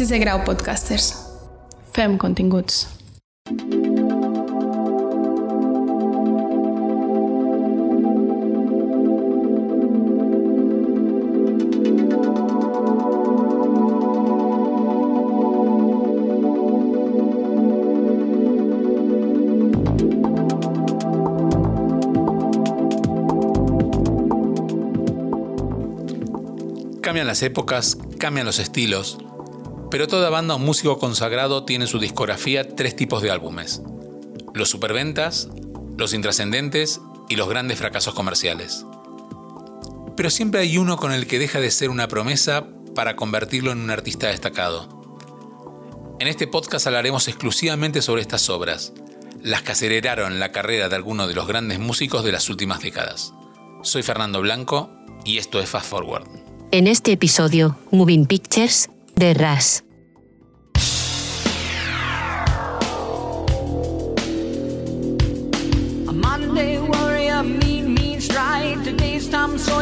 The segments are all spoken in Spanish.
Si se grau podcasters. Fem continguts. Cambian las épocas, cambian los estilos, pero toda banda o músico consagrado tiene en su discografía tres tipos de álbumes. Los superventas, los intrascendentes y los grandes fracasos comerciales. Pero siempre hay uno con el que deja de ser una promesa para convertirlo en un artista destacado. En este podcast hablaremos exclusivamente sobre estas obras, las que aceleraron la carrera de algunos de los grandes músicos de las últimas décadas. Soy Fernando Blanco y esto es Fast Forward. En este episodio, Moving Pictures, de Ras.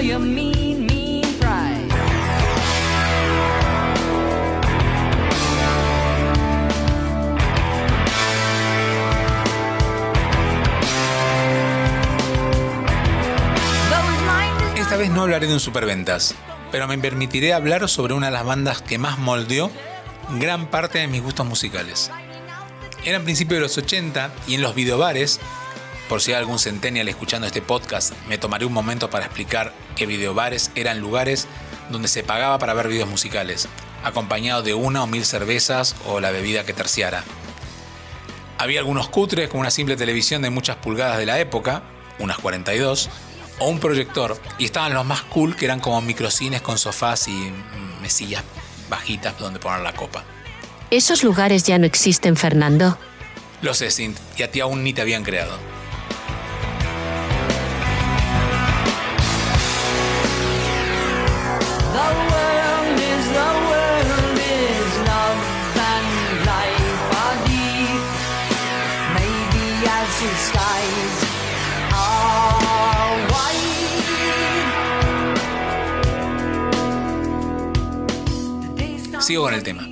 Minded Esta vez no hablaré de un superventas, pero me permitiré hablar sobre una de las bandas que más moldeó gran parte de mis gustos musicales. Era en principio de los 80 y en los videobares, por si hay algún centennial escuchando este podcast, me tomaré un momento para explicar que videobares eran lugares donde se pagaba para ver videos musicales, acompañado de una o mil cervezas o la bebida que terciara. Había algunos cutres con una simple televisión de muchas pulgadas de la época, unas 42, o un proyector, y estaban los más cool que eran como microcines con sofás y mm, mesillas bajitas donde poner la copa. Esos lugares ya no existen, Fernando. Los sé, Sint, y a ti aún ni te habían creado. Sigo con el tema.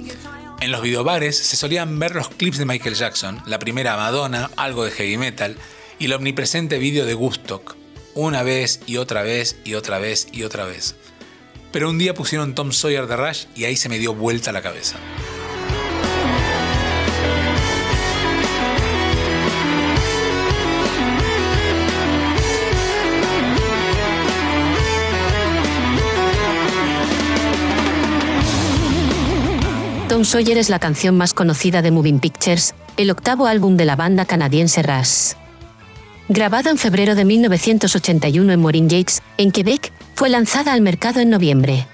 En los videobares se solían ver los clips de Michael Jackson, la primera Madonna, algo de heavy metal y el omnipresente vídeo de Woodstock, una vez y otra vez y otra vez y otra vez. Pero un día pusieron Tom Sawyer de Rush y ahí se me dio vuelta la cabeza. Tom Sawyer es la canción más conocida de Moving Pictures, el octavo álbum de la banda canadiense Ras. Grabado en febrero de 1981 en Morin Jakes, en Quebec, fue lanzada al mercado en noviembre.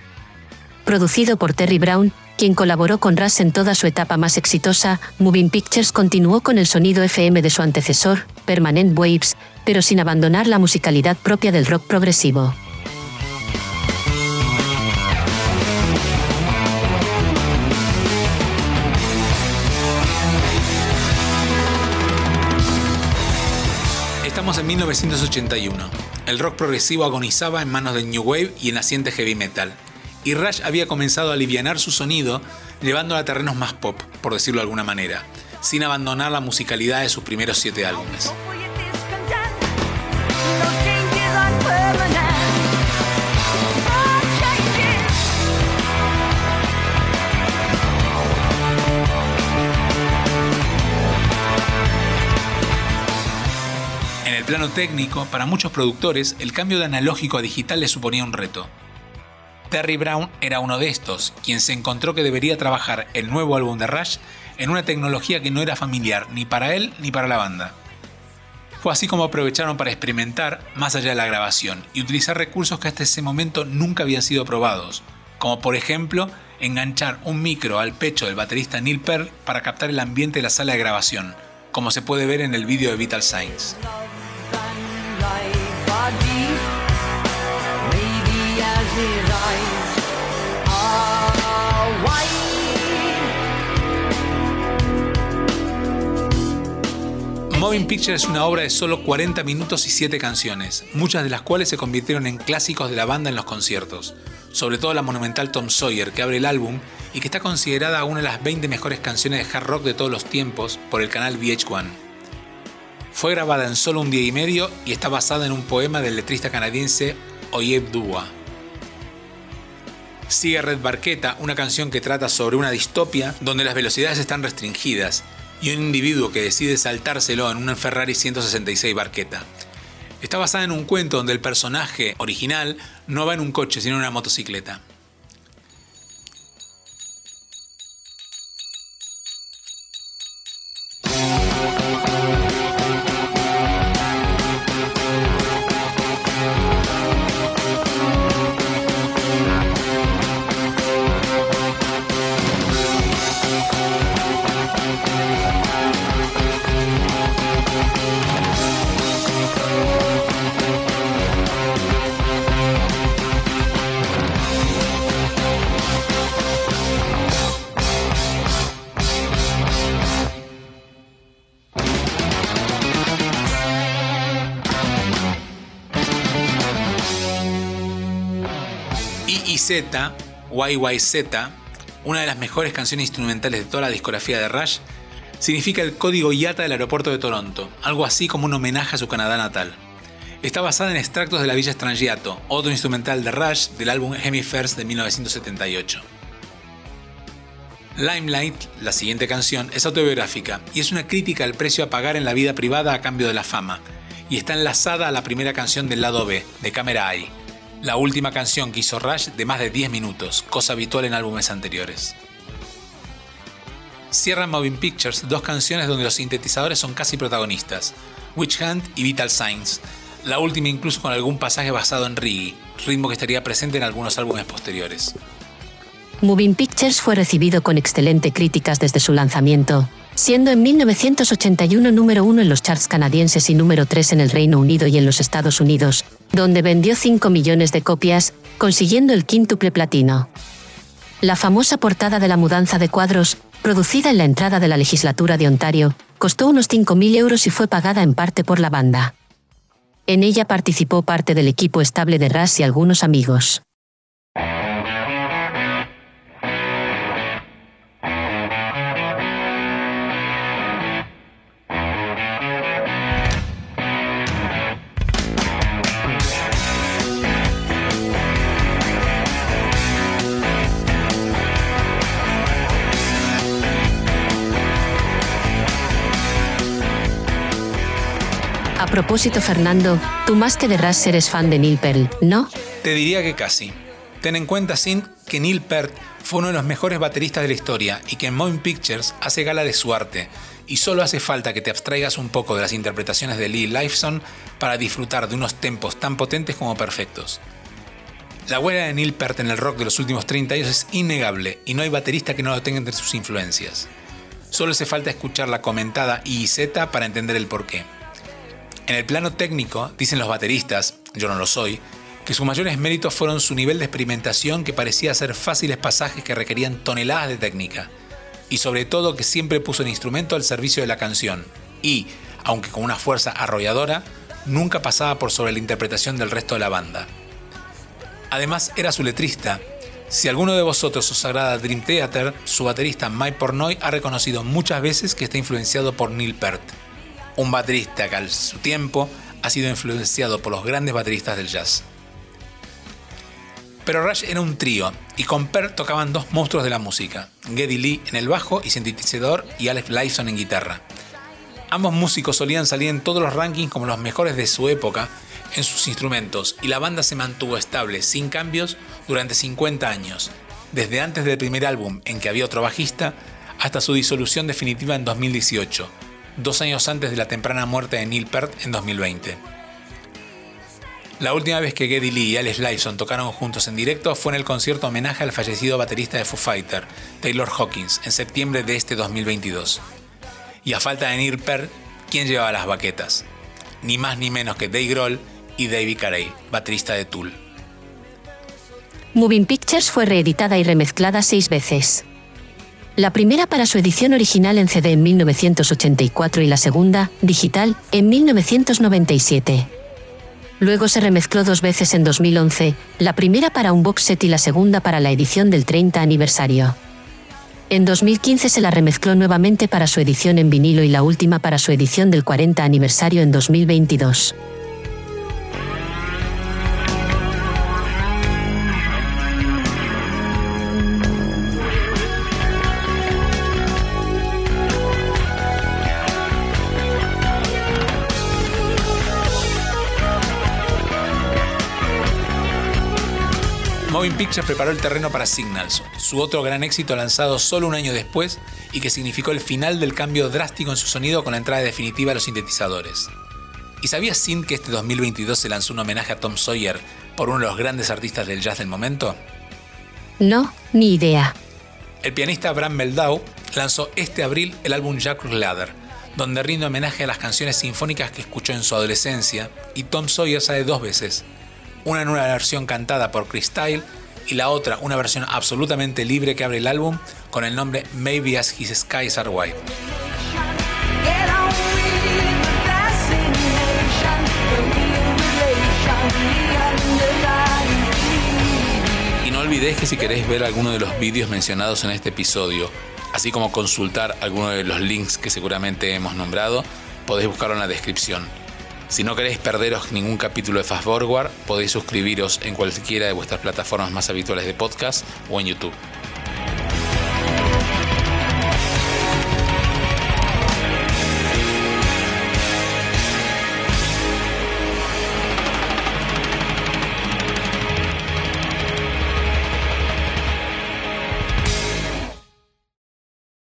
Producido por Terry Brown, quien colaboró con Ras en toda su etapa más exitosa, Moving Pictures continuó con el sonido FM de su antecesor, Permanent Waves, pero sin abandonar la musicalidad propia del rock progresivo. En 1981. El rock progresivo agonizaba en manos del New Wave y el naciente heavy metal. Y Rush había comenzado a alivianar su sonido, llevándolo a terrenos más pop, por decirlo de alguna manera, sin abandonar la musicalidad de sus primeros siete álbumes. Plano técnico, para muchos productores, el cambio de analógico a digital les suponía un reto. Terry Brown era uno de estos, quien se encontró que debería trabajar el nuevo álbum de Rush en una tecnología que no era familiar ni para él ni para la banda. Fue así como aprovecharon para experimentar más allá de la grabación y utilizar recursos que hasta ese momento nunca habían sido probados, como por ejemplo enganchar un micro al pecho del baterista Neil Peart para captar el ambiente de la sala de grabación, como se puede ver en el vídeo de Vital Signs. Moving Picture es una obra de solo 40 minutos y 7 canciones, muchas de las cuales se convirtieron en clásicos de la banda en los conciertos, sobre todo la monumental Tom Sawyer que abre el álbum y que está considerada una de las 20 mejores canciones de hard rock de todos los tiempos por el canal VH1. Fue grabada en solo un día y medio y está basada en un poema del letrista canadiense Oyeb Dubois. Sigue Red Barqueta, una canción que trata sobre una distopia donde las velocidades están restringidas y un individuo que decide saltárselo en una Ferrari 166 Barqueta. Está basada en un cuento donde el personaje original no va en un coche, sino en una motocicleta. YYZ, YYZ, una de las mejores canciones instrumentales de toda la discografía de Rush, significa el código IATA del aeropuerto de Toronto, algo así como un homenaje a su Canadá natal. Está basada en extractos de la Villa Strangiato, otro instrumental de Rush del álbum Hemispheres de 1978. Limelight, la siguiente canción, es autobiográfica y es una crítica al precio a pagar en la vida privada a cambio de la fama, y está enlazada a la primera canción del lado B, de Camera Eye, la última canción que hizo Rush de más de 10 minutos, cosa habitual en álbumes anteriores. Cierran Moving Pictures dos canciones donde los sintetizadores son casi protagonistas, Witch Hunt y Vital Signs, la última incluso con algún pasaje basado en reggae, ritmo que estaría presente en algunos álbumes posteriores. Moving Pictures fue recibido con excelente críticas desde su lanzamiento, siendo en 1981 número uno en los charts canadienses y número 3 en el Reino Unido y en los Estados Unidos, donde vendió 5 millones de copias, consiguiendo el quíntuple platino. La famosa portada de la mudanza de cuadros, producida en la entrada de la legislatura de Ontario, costó unos 5.000 euros y fue pagada en parte por la banda. En ella participó parte del equipo estable de Ras y algunos amigos. Propósito, Fernando, tú más que de Ras eres fan de Neil Peart, ¿no? Te diría que casi. Ten en cuenta, Sint, que Neil Peart fue uno de los mejores bateristas de la historia y que en Moving Pictures hace gala de su arte, y solo hace falta que te abstraigas un poco de las interpretaciones de Lee Lifeson para disfrutar de unos tempos tan potentes como perfectos. La huella de Neil Peart en el rock de los últimos 30 años es innegable y no hay baterista que no lo tenga entre sus influencias. Solo hace falta escuchar la comentada IZ para entender el porqué. En el plano técnico, dicen los bateristas, yo no lo soy, que sus mayores méritos fueron su nivel de experimentación que parecía ser fáciles pasajes que requerían toneladas de técnica, y sobre todo que siempre puso el instrumento al servicio de la canción, y, aunque con una fuerza arrolladora, nunca pasaba por sobre la interpretación del resto de la banda. Además era su letrista. Si alguno de vosotros os agrada Dream Theater, su baterista Mike Pornoy ha reconocido muchas veces que está influenciado por Neil Peart un baterista que al su tiempo ha sido influenciado por los grandes bateristas del jazz. Pero Rush era un trío y con Per tocaban dos monstruos de la música, Geddy Lee en el bajo y sintetizador y Alex Lifeson en guitarra. Ambos músicos solían salir en todos los rankings como los mejores de su época en sus instrumentos y la banda se mantuvo estable, sin cambios, durante 50 años, desde antes del primer álbum en que había otro bajista hasta su disolución definitiva en 2018, dos años antes de la temprana muerte de Neil Peart en 2020. La última vez que Geddy Lee y Alex Lifeson tocaron juntos en directo fue en el concierto homenaje al fallecido baterista de Foo Fighter, Taylor Hawkins, en septiembre de este 2022. Y a falta de Neil Peart, ¿quién llevaba las baquetas? Ni más ni menos que Dave Grohl y David Carey, baterista de Tool. Moving Pictures fue reeditada y remezclada seis veces. La primera para su edición original en CD en 1984 y la segunda, digital, en 1997. Luego se remezcló dos veces en 2011, la primera para un box set y la segunda para la edición del 30 aniversario. En 2015 se la remezcló nuevamente para su edición en vinilo y la última para su edición del 40 aniversario en 2022. Moving Pictures preparó el terreno para Signals, su otro gran éxito lanzado solo un año después y que significó el final del cambio drástico en su sonido con la entrada definitiva de los sintetizadores. ¿Y sabías Sin que este 2022 se lanzó un homenaje a Tom Sawyer por uno de los grandes artistas del jazz del momento? No, ni idea. El pianista Bram Meldau lanzó este abril el álbum Jacques Ladder, donde rinde homenaje a las canciones sinfónicas que escuchó en su adolescencia y Tom Sawyer sale dos veces, una en una versión cantada por Chris Tyle y la otra una versión absolutamente libre que abre el álbum con el nombre Maybe As His Skies Are underlying Y no olvidéis que si queréis ver alguno de los vídeos mencionados en este episodio, así como consultar alguno de los links que seguramente hemos nombrado, podéis buscarlo en la descripción. Si no queréis perderos ningún capítulo de Fast Forward, podéis suscribiros en cualquiera de vuestras plataformas más habituales de podcast o en YouTube.